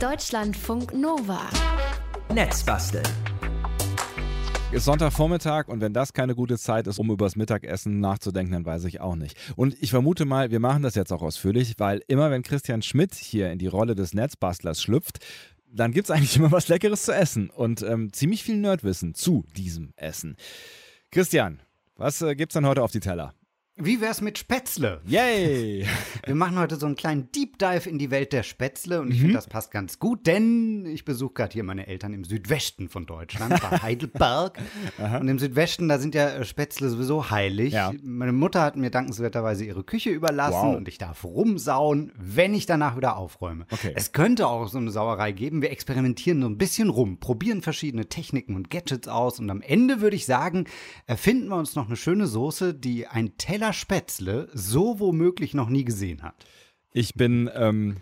Deutschlandfunk Nova. Netzbasteln. Ist Sonntagvormittag und wenn das keine gute Zeit ist, um übers Mittagessen nachzudenken, dann weiß ich auch nicht. Und ich vermute mal, wir machen das jetzt auch ausführlich, weil immer wenn Christian Schmidt hier in die Rolle des Netzbastlers schlüpft, dann gibt es eigentlich immer was Leckeres zu essen und ähm, ziemlich viel Nerdwissen zu diesem Essen. Christian, was äh, gibt's dann heute auf die Teller? Wie wär's mit Spätzle? Yay! Wir machen heute so einen kleinen Deep Dive in die Welt der Spätzle und ich Mhm. finde, das passt ganz gut, denn ich besuche gerade hier meine Eltern im Südwesten von Deutschland, bei Heidelberg. und im Südwesten, da sind ja äh, Spätzle sowieso heilig. Ja. Meine Mutter hat mir dankenswerterweise ihre Küche überlassen Wow. und ich darf rumsauen, wenn ich danach wieder aufräume. Okay. Es könnte auch so eine Sauerei geben. Wir experimentieren so ein bisschen rum, probieren verschiedene Techniken und Gadgets aus und am Ende würde ich sagen, erfinden wir uns noch eine schöne Soße, die ein Teller Spätzle so womöglich noch nie gesehen hat. Ich bin, ähm,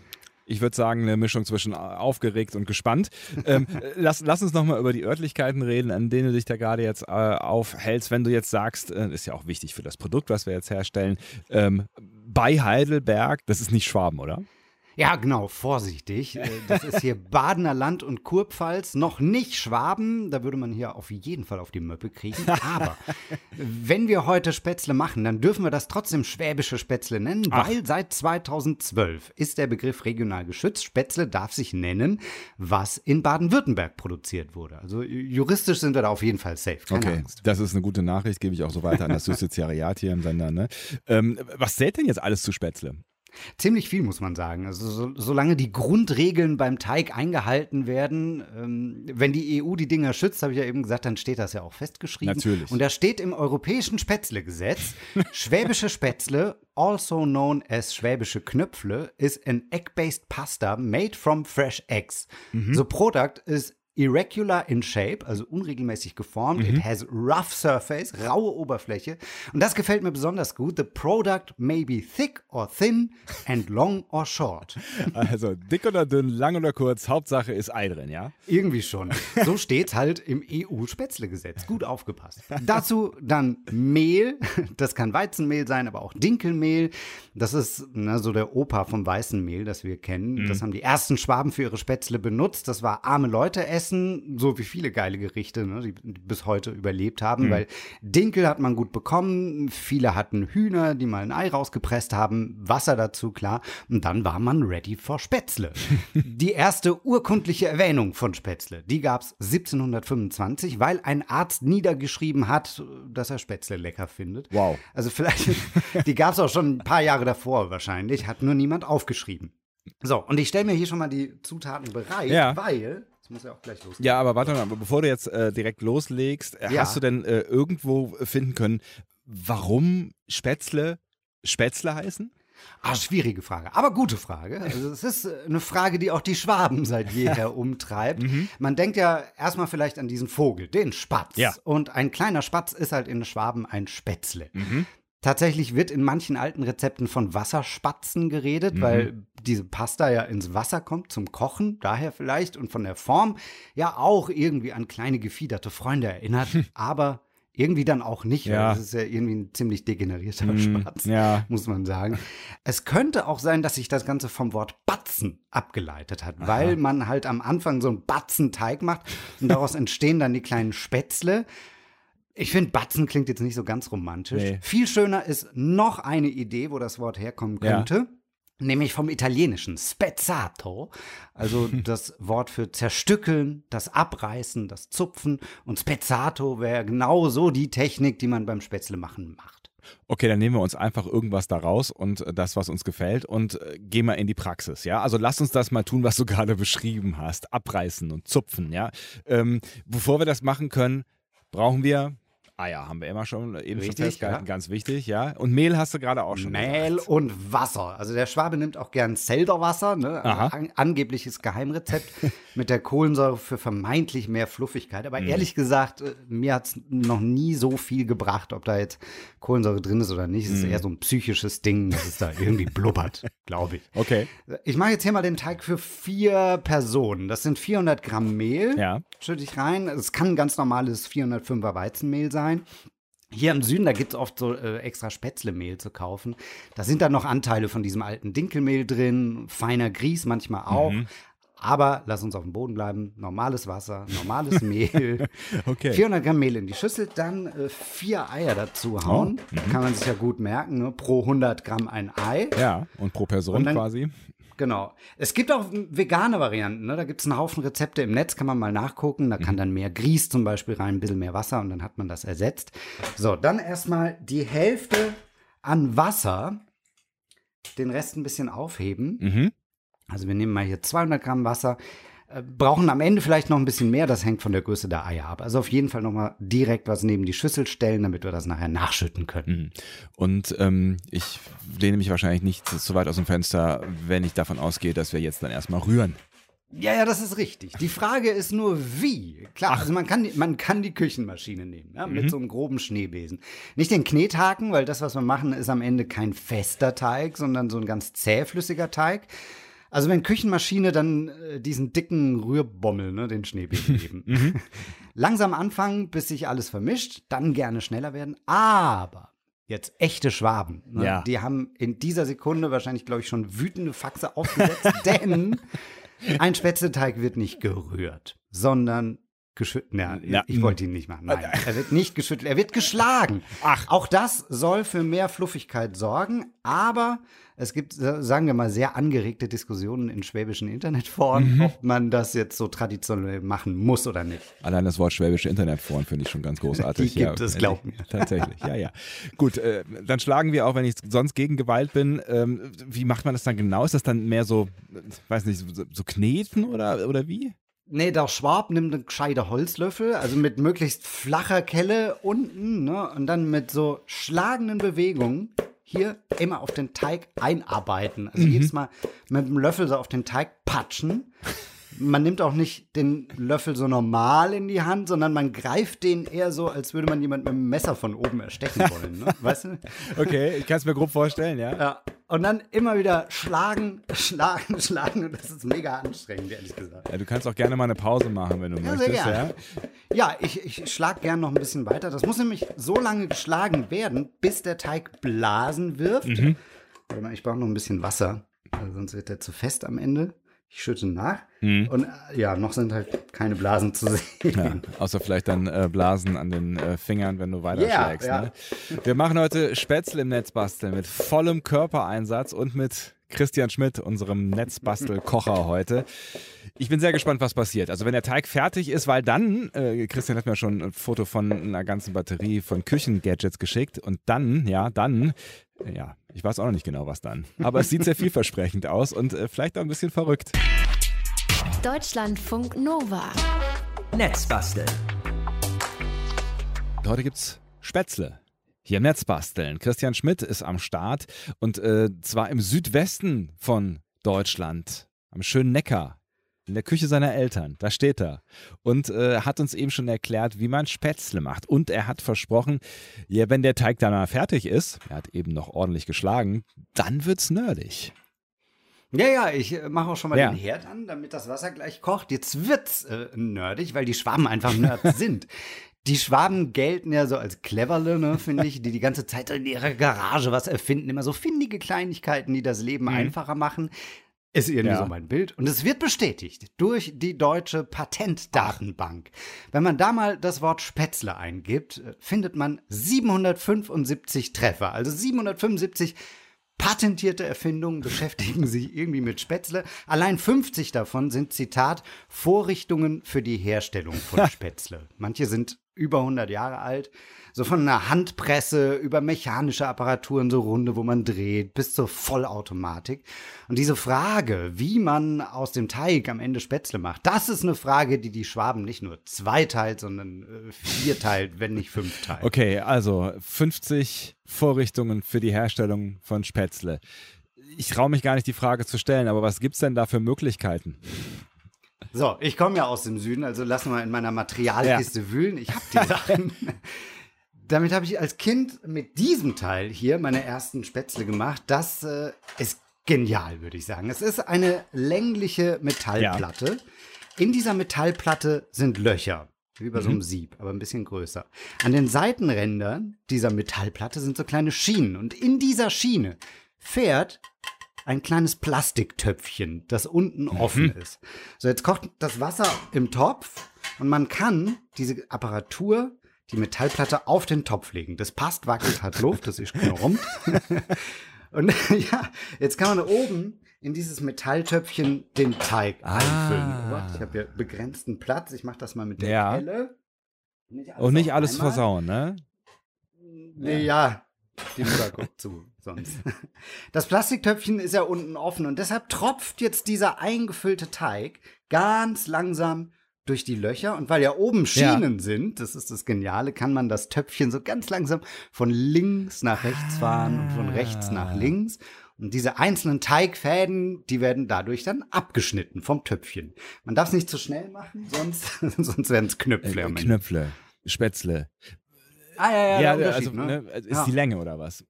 ich würde sagen, eine Mischung zwischen aufgeregt und gespannt. ähm, lass, lass uns nochmal über die Örtlichkeiten reden, an denen du dich da gerade jetzt äh, aufhältst. Wenn du jetzt sagst, äh, ist ja auch wichtig für das Produkt, was wir jetzt herstellen, ähm, bei Heidelberg, das ist nicht Schwaben, oder? Ja, genau, vorsichtig. Äh, Das ist hier Badener Land und Kurpfalz, noch nicht Schwaben. Da würde man hier auf jeden Fall auf die Möppe kriegen. Aber wenn wir heute Spätzle machen, dann dürfen wir das trotzdem schwäbische Spätzle nennen, Ach. weil seit 2012 ist der Begriff regional geschützt. Spätzle darf sich nennen, was in Baden-Württemberg produziert wurde. Also juristisch sind wir da auf jeden Fall safe. Keine Okay, Angst. das ist eine gute Nachricht, gebe ich auch so weiter an das Justiziariat hier im Sender. Ne? Ähm, was zählt denn jetzt alles zu Spätzle? Ziemlich viel, muss man sagen. Also so, solange die Grundregeln beim Teig eingehalten werden, ähm, wenn die EU die Dinger schützt, habe ich ja eben gesagt, dann steht das ja auch festgeschrieben. Natürlich. Und da steht im europäischen Spätzle-Gesetz, schwäbische Spätzle, also known as schwäbische Knöpfle, is an egg-based pasta made from fresh eggs. The product is irregular in shape, also unregelmäßig geformt. It has rough surface, raue Oberfläche. Und das gefällt mir besonders gut. The product may be thick or thin and long or short. Also dick oder dünn, lang oder kurz, Hauptsache ist Ei drin, ja? Irgendwie schon. So steht's halt im EU-Spätzle-Gesetz. Gut aufgepasst. Dazu dann Mehl. Das kann Weizenmehl sein, aber auch Dinkelmehl. Das ist na, so der Opa vom weißen Mehl, das wir kennen. Das haben die ersten Schwaben für ihre Spätzle benutzt. Das war arme Leute essen, so wie viele geile Gerichte, ne, die bis heute überlebt haben. Weil Dinkel hat man gut bekommen. Viele hatten Hühner, die mal ein Ei rausgepresst haben. Wasser dazu, klar. Und dann war man ready for Spätzle. die erste urkundliche Erwähnung von Spätzle, die gab's 1725, weil ein Arzt niedergeschrieben hat, dass er Spätzle lecker findet. Wow. Also vielleicht, die gab's auch schon ein paar Jahre davor wahrscheinlich, hat nur niemand aufgeschrieben. So, und ich stelle mir hier schon mal die Zutaten bereit, Ja. weil, es muss ja auch gleich losgehen. Ja, aber warte mal, bevor du jetzt äh, direkt loslegst, äh, Ja. hast du denn äh, irgendwo finden können, warum Spätzle Spätzle heißen? Ah, schwierige Frage, aber gute Frage. Also es ist äh, eine Frage, die auch die Schwaben seit jeher umtreibt. Man denkt ja erstmal vielleicht an diesen Vogel, den Spatz. Ja. Und ein kleiner Spatz ist halt in Schwaben ein Spätzle. Tatsächlich wird in manchen alten Rezepten von Wasserspatzen geredet, weil diese Pasta ja ins Wasser kommt zum Kochen, daher vielleicht und von der Form ja auch irgendwie an kleine gefiederte Freunde erinnert, aber irgendwie dann auch nicht, Ja. weil das ist ja irgendwie ein ziemlich degenerierter Spatz ja. muss man sagen. Es könnte auch sein, dass sich das Ganze vom Wort Batzen abgeleitet hat, weil man halt am Anfang so einen Batzenteig macht und daraus entstehen dann die kleinen Spätzle. Ich finde, Batzen klingt jetzt nicht so ganz romantisch. Nee. Viel schöner ist noch eine Idee, wo das Wort herkommen Ja. könnte. Nämlich vom Italienischen spezzato, also das Wort für zerstückeln, das Abreißen, das Zupfen. Und spezzato wäre genau so die Technik, die man beim Spätzle machen macht. Okay, dann nehmen wir uns einfach irgendwas daraus und äh, das, was uns gefällt und äh, gehen mal in die Praxis, ja? Also lass uns das mal tun, was du gerade beschrieben hast. Abreißen und zupfen, ja? Ähm, bevor wir das machen können, brauchen wir Eier, haben wir immer schon eben schon Richtig, festgehalten, ja. ganz wichtig, ja? Und Mehl hast du gerade auch schon Mehl gesagt. und Wasser. Also der Schwabe nimmt auch gern Zelderwasser, ne? Also an, angebliches Geheimrezept mit der Kohlensäure für vermeintlich mehr Fluffigkeit. Mhm. Aber ehrlich gesagt, äh, mir hat's noch nie so viel gebracht, ob da jetzt Kohlensäure drin ist oder nicht. Es Mhm. ist eher so ein psychisches Ding, dass es da irgendwie blubbert, glaube ich. Okay, Ich mache jetzt hier mal den Teig für vier Personen. Das sind 400 Gramm Mehl. Ja. Schütte ich rein. Es kann ein ganz normales 405er Weizenmehl sein. Hier im Süden, da gibt es oft so äh, extra Spätzlemehl zu kaufen. Da sind dann noch Anteile von diesem alten Dinkelmehl drin, feiner Grieß manchmal auch. Aber lass uns auf dem Boden bleiben. Normales Wasser, normales Mehl. Okay. 400 Gramm Mehl in die Schüssel, dann äh, vier Eier dazu hauen. Oh, Kann man sich ja gut merken. Ne? Pro 100 Gramm ein Ei. Ja, und pro Person Und dann- quasi. Genau. Es gibt auch vegane Varianten. Ne? Da gibt es einen Haufen Rezepte im Netz, kann man mal nachgucken. Da kann dann mehr Grieß zum Beispiel rein, ein bisschen mehr Wasser und dann hat man das ersetzt. So, dann erstmal die Hälfte an Wasser, den Rest ein bisschen aufheben. Mhm. Also wir nehmen mal hier 200 Gramm Wasser, äh, brauchen am Ende vielleicht noch ein bisschen mehr, das hängt von der Größe der Eier ab. Also auf jeden Fall nochmal direkt was neben die Schüssel stellen, damit wir das nachher nachschütten können. Mhm. Und ähm, ich lehne mich wahrscheinlich nicht so weit aus dem Fenster, wenn ich davon ausgehe, dass wir jetzt dann erstmal rühren. Ja, ja, das ist richtig. Die Frage ist nur, wie. Klar, also man kann, die- man kann die Küchenmaschine nehmen, ja, mit so einem groben Schneebesen. Nicht den Knethaken, weil das, was wir machen, ist am Ende kein fester Teig, sondern so ein ganz zähflüssiger Teig. Also wenn Küchenmaschine, dann äh, diesen dicken Rührbommel, ne, den Schneebesen geben. Langsam anfangen, bis sich alles vermischt, dann gerne schneller werden. Aber jetzt echte Schwaben, ne, Ja. die haben in dieser Sekunde wahrscheinlich, glaube ich, schon wütende Faxe aufgesetzt, denn ein Spätzleteig wird nicht gerührt, sondern geschüttelt. Ja, Ja. ich wollte ihn nicht machen. Nein, er wird nicht geschüttelt, er wird geschlagen. Ach. Auch das soll für mehr Fluffigkeit sorgen, aber es gibt, sagen wir mal, sehr angeregte Diskussionen in schwäbischen Internetforen, ob man das jetzt so traditionell machen muss oder nicht. Allein das Wort schwäbische Internetforen finde ich schon ganz großartig. Die gibt es, glaub mir. Tatsächlich, ja, ja. Gut, äh, dann schlagen wir auch, wenn ich sonst gegen Gewalt bin. Ähm, wie macht man das dann genau? Ist das dann mehr so, weiß nicht, so, so kneten oder, oder wie? Nee, der Schwab nimmt einen gescheite Holzlöffel, also mit möglichst flacher Kelle unten, ne, und dann mit so schlagenden Bewegungen hier immer auf den Teig einarbeiten. Also jedes Mal mit dem Löffel so auf den Teig patschen. Man nimmt auch nicht den Löffel so normal in die Hand, sondern man greift den eher so, als würde man jemand mit dem Messer von oben erstechen wollen. Ne? Weißt du? Okay, ich kann es mir grob vorstellen, ja. Ja. Und dann immer wieder schlagen, schlagen, schlagen. Und das ist mega anstrengend, ehrlich gesagt. ja. Du kannst auch gerne mal eine Pause machen, wenn du Ja, möchtest. Ja. Ja, ich, ich schlage gern noch ein bisschen weiter. Das muss nämlich so lange geschlagen werden, bis der Teig Blasen wirft. Mhm. Warte mal, ich brauche noch ein bisschen Wasser, sonst wird der zu fest am Ende. Ich schütte nach. Mhm. Und äh, ja, noch sind halt keine Blasen zu Ja, sehen. außer vielleicht dann äh, Blasen an den äh, Fingern, wenn du weiterschlägst. Ja, ja. Ne? Wir machen heute Spätzle im Netz basteln mit vollem Körpereinsatz und mit Christian Schmidt, unserem Netzbastelkocher heute. Ich bin sehr gespannt, was passiert. Also wenn der Teig fertig ist, weil dann, äh, Christian hat mir schon ein Foto von einer ganzen Batterie von Küchengadgets geschickt und dann, ja, dann, ja, ich weiß auch noch nicht genau, was dann. Aber es sieht sehr vielversprechend aus und äh, vielleicht auch ein bisschen verrückt. Deutschlandfunk Nova. Netzbasteln. Heute gibt's Spätzle. Hier im Netz basteln. Christian Schmidt ist am Start und äh, zwar im Südwesten von Deutschland, am schönen Neckar, in der Küche seiner Eltern. Da steht er und äh, hat uns eben schon erklärt, wie man Spätzle macht. Und er hat versprochen, ja, wenn der Teig dann mal fertig ist, er hat eben noch ordentlich geschlagen, dann wird's nerdig. Ja, ja, ich äh, mache auch schon mal Ja. den Herd an, damit das Wasser gleich kocht. Jetzt wird's äh, nerdig, weil die Schwaben einfach Nerds sind. Die Schwaben gelten ja so als cleverle, ne, finde ich, die die ganze Zeit in ihrer Garage was erfinden. Immer so findige Kleinigkeiten, die das Leben einfacher machen. Ist irgendwie Ja. so mein Bild. Und es wird bestätigt durch die deutsche Patentdatenbank. Wenn man da mal das Wort Spätzle eingibt, äh, findet man 775 Treffer. Also 775 patentierte Erfindungen beschäftigen sich irgendwie mit Spätzle. Allein 50 davon sind, Zitat, Vorrichtungen für die Herstellung von Spätzle. Manche sind über 100 Jahre alt. So von einer Handpresse über mechanische Apparaturen, so runde, wo man dreht, bis zur Vollautomatik. Und diese Frage, wie man aus dem Teig am Ende Spätzle macht, das ist eine Frage, die die Schwaben nicht nur zweiteilt, sondern äh, vierteilt, wenn nicht fünfteilt. Okay, also 50 Vorrichtungen für die Herstellung von Spätzle. Ich traue mich gar nicht, die Frage zu stellen, aber was gibt's denn da für Möglichkeiten? So, ich komme ja aus dem Süden, also lass mal in meiner Materialkiste wühlen. Ich habe die Sachen. Damit habe ich als Kind mit diesem Teil hier meine ersten Spätzle gemacht. Das äh, ist genial, würde ich sagen. Es ist eine längliche Metallplatte. In dieser Metallplatte sind Löcher, wie bei so einem Sieb, aber ein bisschen größer. An den Seitenrändern dieser Metallplatte sind so kleine Schienen. Und in dieser Schiene fährt ein kleines Plastiktöpfchen, das unten Mhm. offen ist. So, jetzt kocht das Wasser im Topf und man kann diese Apparatur, die Metallplatte auf den Topf legen. Das passt, wackelt, hat Luft, das ist rund. Und ja, jetzt kann man oben in dieses Metalltöpfchen den Teig Ah. einfüllen. Warte, Ich habe ja begrenzten Platz. Ich mache das mal mit der Ja. Kelle. Nicht Und nicht alles einmal. versauen, ne? Nee, ja, die Mutter guckt zu, sonst. Das Plastiktöpfchen ist ja unten offen und deshalb tropft jetzt dieser eingefüllte Teig ganz langsam durch die Löcher und weil ja oben Schienen sind, das ist das Geniale, kann man das Töpfchen so ganz langsam von links nach rechts fahren und von rechts nach Ah. links. Und diese einzelnen Teigfäden, die werden dadurch dann abgeschnitten vom Töpfchen. Man darf es nicht zu schnell machen, sonst, sonst werden es Knöpfle. Äh. Knöpfle, Spätzle. Ah, ja, ja, Ja, also Unterschied, ne? ist Ja. die Länge oder was?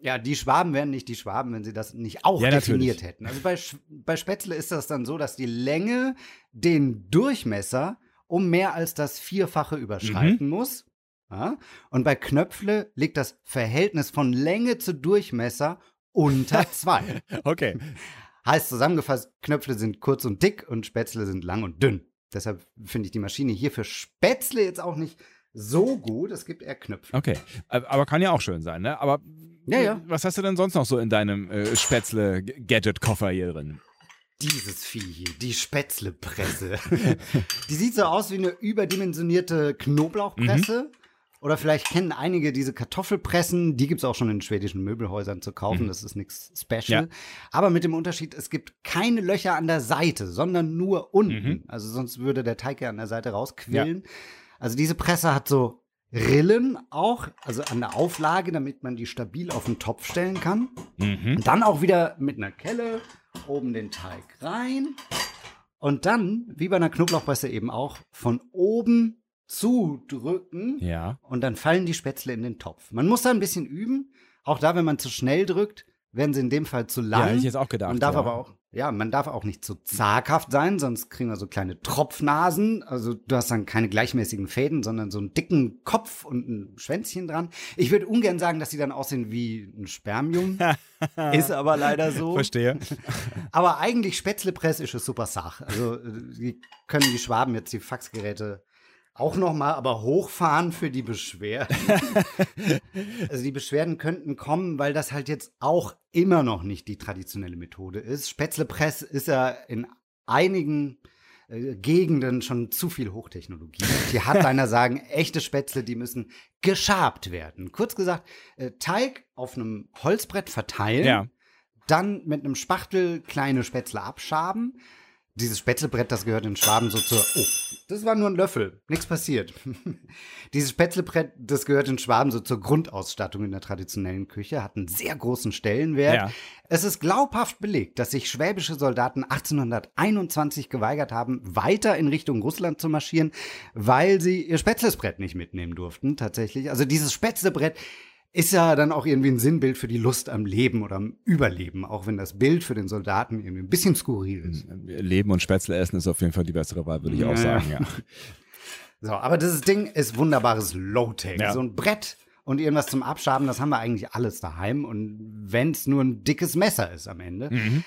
Ja, die Schwaben wären nicht die Schwaben, wenn sie das nicht auch Ja, definiert natürlich. hätten. Also bei, Sch- bei Spätzle ist das dann so, dass die Länge den Durchmesser um mehr als das Vierfache überschreiten muss. Ja? Und bei Knöpfle liegt das Verhältnis von Länge zu Durchmesser unter zwei. Okay. heißt zusammengefasst, Knöpfle sind kurz und dick und Spätzle sind lang und dünn. Deshalb finde ich die Maschine hier für Spätzle jetzt auch nicht so gut. Es gibt eher Knöpfe. Okay. Äh, Aber kann ja auch schön sein, ne? Aber Ja, ja. was hast du denn sonst noch so in deinem äh, Spätzle-Gadget-Koffer hier drin? Dieses Vieh hier, die Spätzlepresse. die sieht so aus wie eine überdimensionierte Knoblauchpresse. Oder vielleicht kennen einige diese Kartoffelpressen. Die gibt es auch schon in schwedischen Möbelhäusern zu kaufen. Das ist nichts Special. Ja. Aber mit dem Unterschied, es gibt keine Löcher an der Seite, sondern nur unten. Mhm. Also sonst würde der Teig ja an der Seite rausquillen. Also diese Presse hat so Rillen auch, also an der Auflage, damit man die stabil auf den Topf stellen kann. Mhm. Und dann auch wieder mit einer Kelle oben den Teig rein. Und dann, wie bei einer Knoblauchpresse eben auch, von oben zudrücken. Ja. Und dann fallen die Spätzle in den Topf. Man muss da ein bisschen üben. Auch da, wenn man zu schnell drückt, werden sie in dem Fall zu lang. Ja, hätte ich jetzt auch gedacht. Man darf ja. aber auch, ja, man darf auch nicht zu zaghaft sein, sonst kriegen wir so kleine Tropfnasen. Also du hast dann keine gleichmäßigen Fäden, sondern so einen dicken Kopf und ein Schwänzchen dran. Ich würde ungern sagen, dass sie dann aussehen wie ein Spermium. Ist aber leider so. Verstehe. Aber eigentlich Spätzlepress ist eine super Sache. Also äh, die können die Schwaben jetzt die Faxgeräte auch noch mal aber hochfahren für die Beschwerden. also die Beschwerden könnten kommen, weil das halt jetzt auch immer noch nicht die traditionelle Methode ist. Spätzlepress ist ja in einigen äh, Gegenden schon zu viel Hochtechnologie. Die Hardliner sagen, echte Spätzle, die müssen geschabt werden. Kurz gesagt, äh, Teig auf einem Holzbrett verteilen, Ja. dann mit einem Spachtel kleine Spätzle abschaben. Dieses Spätzlebrett, das gehört in Schwaben so zur. Oh, das war nur ein Löffel. Nichts passiert. Dieses Spätzlebrett, das gehört in Schwaben so zur Grundausstattung in der traditionellen Küche, hat einen sehr großen Stellenwert. Ja. Es ist glaubhaft belegt, dass sich schwäbische Soldaten 1821 geweigert haben, weiter in Richtung Russland zu marschieren, weil sie ihr Spätzlesbrett nicht mitnehmen durften, tatsächlich. Also dieses Spätzlebrett ist ja dann auch irgendwie ein Sinnbild für die Lust am Leben oder am Überleben, auch wenn das Bild für den Soldaten irgendwie ein bisschen skurril ist. Leben und Spätzle essen ist auf jeden Fall die bessere Wahl, würde ich auch Ja. sagen, ja. So, aber dieses Ding ist wunderbares Low-Tech. Ja. So ein Brett und irgendwas zum Abschaben, das haben wir eigentlich alles daheim. Und wenn es nur ein dickes Messer ist am Ende. Mhm.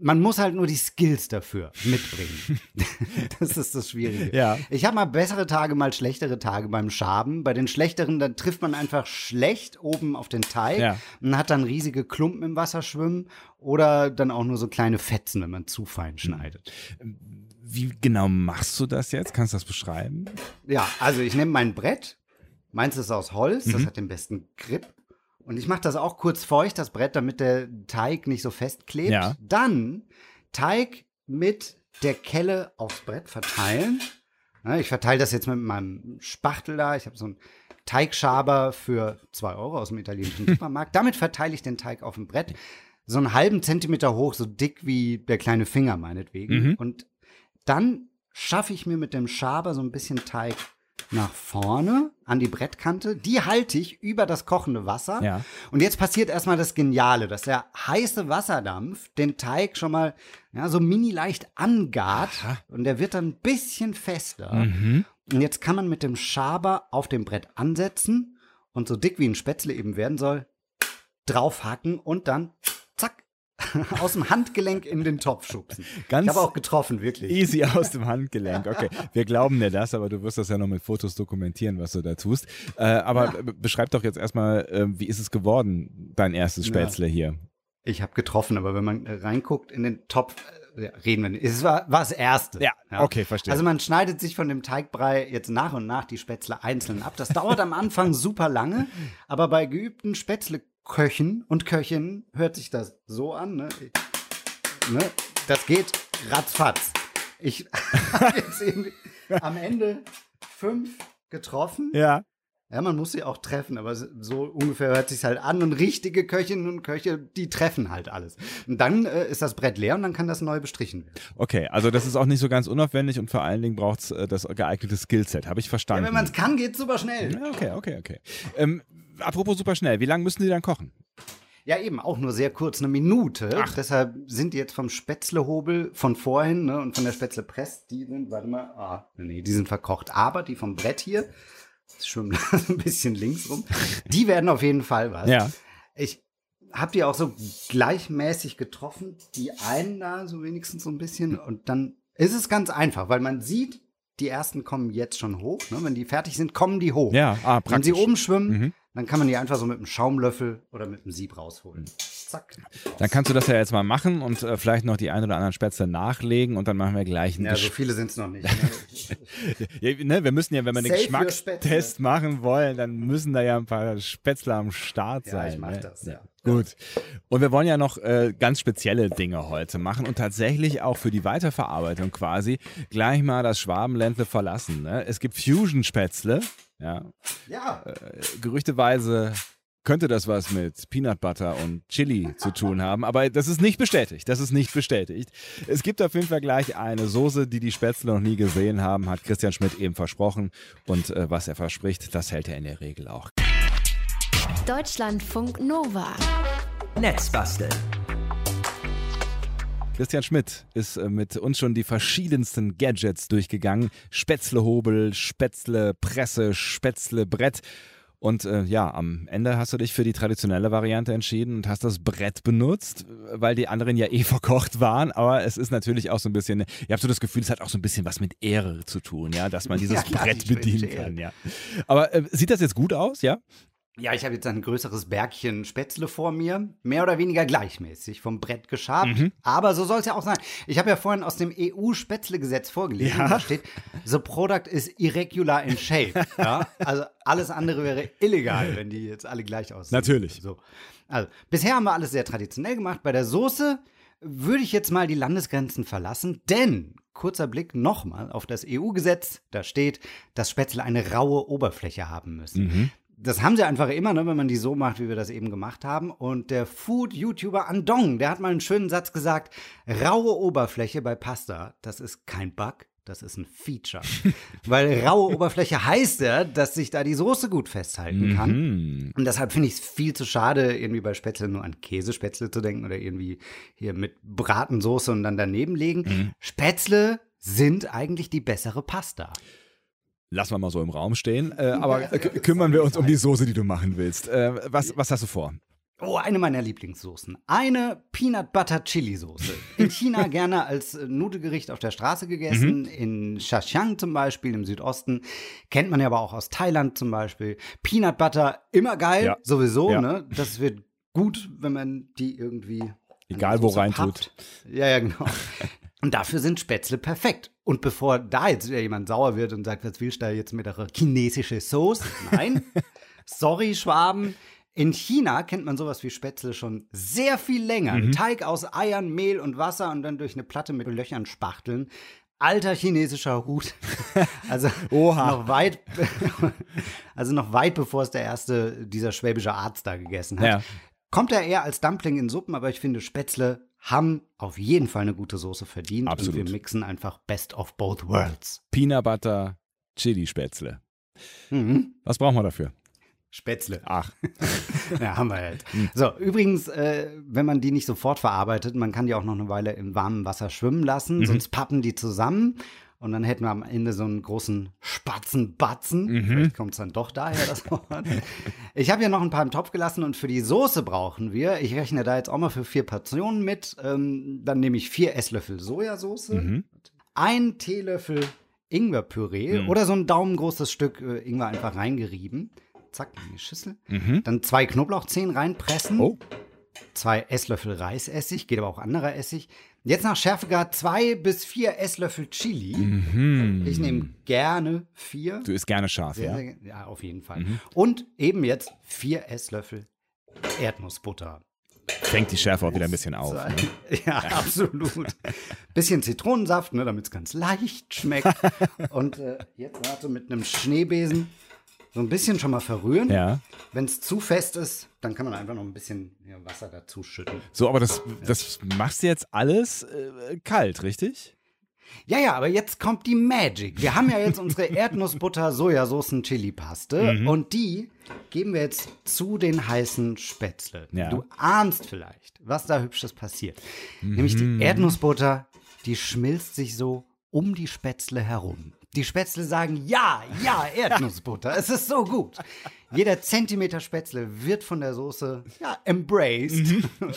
Man muss halt nur die Skills dafür mitbringen. das ist das Schwierige. Ja. Ich habe mal bessere Tage, mal schlechtere Tage beim Schaben. Bei den schlechteren, da trifft man einfach schlecht oben auf den Teig Ja. und hat dann riesige Klumpen im Wasser schwimmen oder dann auch nur so kleine Fetzen, wenn man zu fein schneidet. Wie genau machst du das jetzt? Kannst du das beschreiben? Ja, also ich nehme mein Brett. Meins ist aus Holz, das Mhm. hat den besten Grip. Und ich mache das auch kurz feucht, das Brett, damit der Teig nicht so festklebt. Ja. Dann Teig mit der Kelle aufs Brett verteilen. Ich verteile das jetzt mit meinem Spachtel da. Ich habe so einen Teigschaber für 2 Euro aus dem italienischen Supermarkt. Damit verteile ich den Teig auf dem Brett. So einen halben Zentimeter hoch, so dick wie der kleine Finger meinetwegen. Mhm. Und dann schaffe ich mir mit dem Schaber so ein bisschen Teig nach vorne an die Brettkante. Die halte ich über das kochende Wasser. Ja. Und jetzt passiert erstmal das Geniale, dass der heiße Wasserdampf den Teig schon mal ja, so mini leicht angart Aha. und der wird dann ein bisschen fester. Mhm. Und jetzt kann man mit dem Schaber auf dem Brett ansetzen und so dick wie ein Spätzle eben werden soll, draufhacken und dann aus dem Handgelenk in den Topf schubsen. Ganz ich habe auch getroffen, wirklich. Easy aus dem Handgelenk. Okay, wir glauben dir das, aber du wirst das ja noch mit Fotos dokumentieren, was du da tust. Äh, aber ja. beschreib doch jetzt erstmal, äh, wie ist es geworden, dein erstes Spätzle ja. hier? Ich habe getroffen, aber wenn man reinguckt in den Topf, äh, reden wir nicht. Es war, war das Erste. Ja, ja, okay, verstehe. Also man schneidet sich von dem Teigbrei jetzt nach und nach die Spätzle einzeln ab. Das dauert am Anfang super lange, aber bei geübten Spätzleköchen und Köchinnen hört sich das so an. Ne? Ne? Das geht ratzfatz. Ich habe jetzt irgendwie am Ende fünf getroffen. Ja. Ja, man muss sie auch treffen, aber so ungefähr hört sich halt an. Und richtige Köchinnen und Köche, die treffen halt alles. Und dann äh, ist das Brett leer und dann kann das neu bestrichen werden. Okay, also das ist auch nicht so ganz unaufwendig und vor allen Dingen braucht es äh, das geeignete Skillset. Habe ich verstanden. Ja, wenn man es kann, geht es super schnell. Ja, okay, okay, okay. Ähm, apropos super schnell, wie lange müssen die dann kochen? Ja, eben, auch nur sehr kurz, eine Minute. Ach. Deshalb sind die jetzt vom Spätzlehobel von vorhin ne, und von der Spätzlepress, die sind, warte mal, ah, nee, die sind verkocht. Aber die vom Brett hier, schwimmen ein bisschen links rum. Die werden auf jeden Fall was. Ja. Ich habe die auch so gleichmäßig getroffen. Die einen da so wenigstens so ein bisschen. Und dann ist es ganz einfach, weil man sieht, die ersten kommen jetzt schon hoch. Ne? Wenn die fertig sind, kommen die hoch. Ja, ah, praktisch. Wenn sie oben schwimmen, mhm. Dann kann man die einfach so mit einem Schaumlöffel oder mit einem Sieb rausholen. Zack. Dann kannst du das ja jetzt mal machen und äh, vielleicht noch die ein oder anderen Spätzle nachlegen und dann machen wir gleich einen Ja, so viele sind es noch nicht. Ne? ja, ne, wir müssen ja, wenn wir einen Geschmackstest machen wollen, dann müssen da ja ein paar Spätzle am Start sein. Ja, ich mach ne? das, ja. Gut. Und wir wollen ja noch äh, ganz spezielle Dinge heute machen und tatsächlich auch für die Weiterverarbeitung quasi gleich mal das Schwabenländle verlassen. Ne? Es gibt Fusion-Spätzle. Ja. ja. Äh, gerüchteweise könnte das was mit Peanut Butter und Chili zu tun haben, aber das ist nicht bestätigt. Das ist nicht bestätigt. Es gibt auf jeden Fall gleich eine Soße, die die Spätzle noch nie gesehen haben, hat Christian Schmidt eben versprochen. Und äh, was er verspricht, das hält er in der Regel auch. Deutschlandfunk Nova. Netzbasteln. Christian Schmidt ist äh, mit uns schon die verschiedensten Gadgets durchgegangen. Spätzlehobel, Spätzlepresse, Spätzlebrett. Und äh, ja, am Ende hast du dich für die traditionelle Variante entschieden und hast das Brett benutzt, weil die anderen ja eh verkocht waren. Aber es ist natürlich auch so ein bisschen, ihr habt so das Gefühl, es hat auch so ein bisschen was mit Ehre zu tun, ja, dass man dieses ja, Brett bedienen kann, ja. Aber äh, sieht das jetzt gut aus, ja? Ja, ich habe jetzt ein größeres Bergchen Spätzle vor mir, mehr oder weniger gleichmäßig vom Brett geschabt. Mhm. Aber so soll es ja auch sein. Ich habe ja vorhin aus dem EU-Spätzle-Gesetz vorgelesen. Ja. Da steht, the product is irregular in shape. ja? Also alles andere wäre illegal, wenn die jetzt alle gleich aussehen. Natürlich. So. Also, bisher haben wir alles sehr traditionell gemacht. Bei der Soße würde ich jetzt mal die Landesgrenzen verlassen, denn kurzer Blick nochmal auf das EU-Gesetz. Da steht, dass Spätzle eine raue Oberfläche haben müssen. Mhm das haben sie einfach immer, ne, wenn man die so macht, wie wir das eben gemacht haben. Und der Food-YouTuber Andong, der hat mal einen schönen Satz gesagt: Raue Oberfläche bei Pasta, das ist kein Bug, das ist ein Feature. Weil raue Oberfläche heißt ja, dass sich da die Soße gut festhalten kann. Mhm. Und deshalb finde ich es viel zu schade, irgendwie bei Spätzle nur an Käsespätzle zu denken oder irgendwie hier mit Bratensoße und dann daneben legen. Mhm. Spätzle sind eigentlich die bessere Pasta. Lassen wir mal so im Raum stehen. Äh, aber kümmern wir uns um die Soße, die du machen willst. Äh, was, was hast du vor? Oh, eine meiner Lieblingssoßen. Eine Peanut Butter Chili Soße. In China gerne als äh, Nudelgericht auf der Straße gegessen. Mhm. In Xinjiang zum Beispiel, im Südosten. Kennt man ja aber auch aus Thailand zum Beispiel. Peanut Butter, immer geil, ja. sowieso. Ja. Ne? Das wird gut, wenn man die irgendwie. Egal wo rein tut. Ja, ja, genau. Und dafür sind Spätzle perfekt. Und bevor da jetzt wieder jemand sauer wird und sagt, was willst du da jetzt mit einer chinesischen Sauce? Nein. Sorry, Schwaben. In China kennt man sowas wie Spätzle schon sehr viel länger. Mhm. Teig aus Eiern, Mehl und Wasser und dann durch eine Platte mit Löchern spachteln. Alter chinesischer Hut. Also noch weit, also noch weit bevor es der erste dieser schwäbische Arzt da gegessen hat. Ja. Kommt er eher als Dumpling in Suppen, aber ich finde Spätzle haben auf jeden Fall eine gute Soße verdient. Absolut. Und wir mixen einfach Best of Both Worlds. Peanut Butter, Chili-Spätzle. Mhm. Was brauchen wir dafür? Spätzle. Ach. ja, haben wir halt. Mhm. So, übrigens, äh, wenn man die nicht sofort verarbeitet, man kann die auch noch eine Weile im warmen Wasser schwimmen lassen, mhm. sonst pappen die zusammen. Und dann hätten wir am Ende so einen großen Spatzenbatzen. Mhm. Vielleicht kommt es dann doch daher, das Wort. Ich habe ja noch ein paar im Topf gelassen und für die Soße brauchen wir, ich rechne da jetzt auch mal für vier Portionen mit, ähm, dann nehme ich vier Esslöffel Sojasauce, Mhm. ein Teelöffel Ingwerpüree Mhm. oder so ein daumengroßes Stück äh, Ingwer einfach reingerieben. Zack, in die Schüssel. Mhm. Dann zwei Knoblauchzehen reinpressen. Oh. Zwei Esslöffel Reisessig, geht aber auch anderer Essig. Jetzt nach Schärfegrad zwei bis vier Esslöffel Chili. Ich nehme gerne vier. Mhm. Du isst gerne scharf, Sehr, ja? sehr, ja, auf jeden Fall. Und eben jetzt vier Esslöffel Erdnussbutter. Fängt die Schärfe auch wieder ein bisschen auf. Ne? Ja, absolut. Bisschen Zitronensaft, ne, damit es ganz leicht schmeckt. Und äh, jetzt warte mit einem Schneebesen so ein bisschen schon mal verrühren. Ja. Wenn es zu fest ist, dann kann man einfach noch ein bisschen Wasser dazu schütten. So, aber das, das machst du jetzt alles äh, kalt, richtig? Ja, ja, aber jetzt kommt die Magic. Wir haben ja jetzt unsere Erdnussbutter Sojasoßen Chili Paste Mhm. und die geben wir jetzt zu den heißen Spätzle. Ja. Du ahnst vielleicht, was da hübsches passiert. Nämlich Mhm. die Erdnussbutter, die schmilzt sich so um die Spätzle herum. Die Spätzle sagen, ja, ja, Erdnussbutter, es ist so gut. Jeder Zentimeter Spätzle wird von der Soße, ja, embraced. Mhm.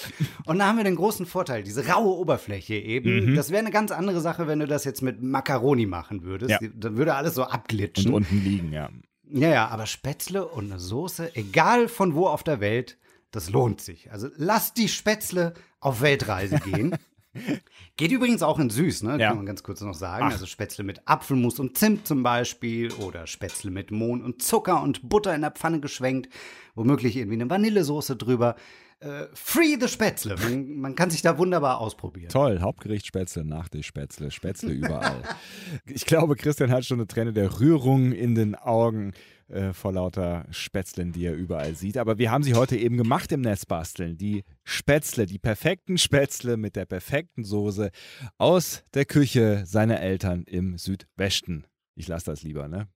Und da haben wir den großen Vorteil, diese raue Oberfläche eben. Mhm. Das wäre eine ganz andere Sache, wenn du das jetzt mit Macaroni machen würdest. Ja. Dann würde alles so Und abglitschen. unten liegen, ja. Ja, ja, aber Spätzle und eine Soße, egal von wo auf der Welt, das lohnt sich. Also lasst die Spätzle auf Weltreise gehen. Geht übrigens auch in süß, ne? Ja. Kann man ganz kurz noch sagen. Also Spätzle mit Apfelmus und Zimt zum Beispiel oder Spätzle mit Mohn und Zucker und Butter in der Pfanne geschwenkt. Womöglich irgendwie eine Vanillesoße drüber. Äh, free the Spätzle. Man, man kann sich da wunderbar ausprobieren. Toll, Hauptgericht Spätzle, Nachtisch Spätzle, Spätzle überall. ich glaube, Christian hat schon eine Träne der Rührung in den Augen äh, vor lauter Spätzlen, die er überall sieht. Aber wir haben sie heute eben gemacht im Netzbasteln. Die Spätzle, die perfekten Spätzle mit der perfekten Soße aus der Küche seiner Eltern im Südwesten. Ich lasse das lieber, ne?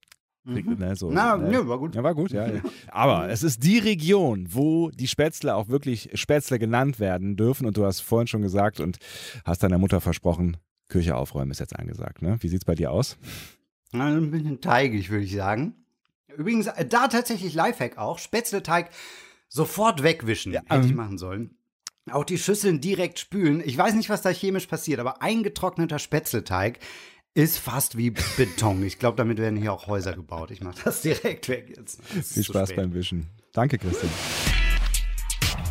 Krieg, ne, so, Na, ne? nö, war gut. Ja, war gut, ja. ja. Aber es ist die Region, wo die Spätzle auch wirklich Spätzle genannt werden dürfen. Und du hast vorhin schon gesagt und hast deiner Mutter versprochen, Küche aufräumen ist jetzt angesagt. Ne? Wie sieht's bei dir aus? Na, Ein bisschen teigig, würde ich sagen. Übrigens, äh, da tatsächlich Lifehack auch. Spätzleteig sofort wegwischen. Hätte ich ähm. machen sollen. Auch die Schüsseln direkt spülen. Ich weiß nicht, was da chemisch passiert, aber eingetrockneter Spätzleteig ist fast wie Beton. Ich glaube, damit werden hier auch Häuser gebaut. Ich mache das direkt weg jetzt. Viel Spaß spät. beim Wischen. Danke, Christian.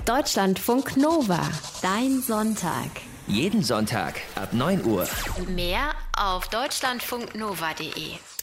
Deutschlandfunk Nova. Dein Sonntag. Jeden Sonntag ab 9 Uhr. Mehr auf deutschlandfunknova.de.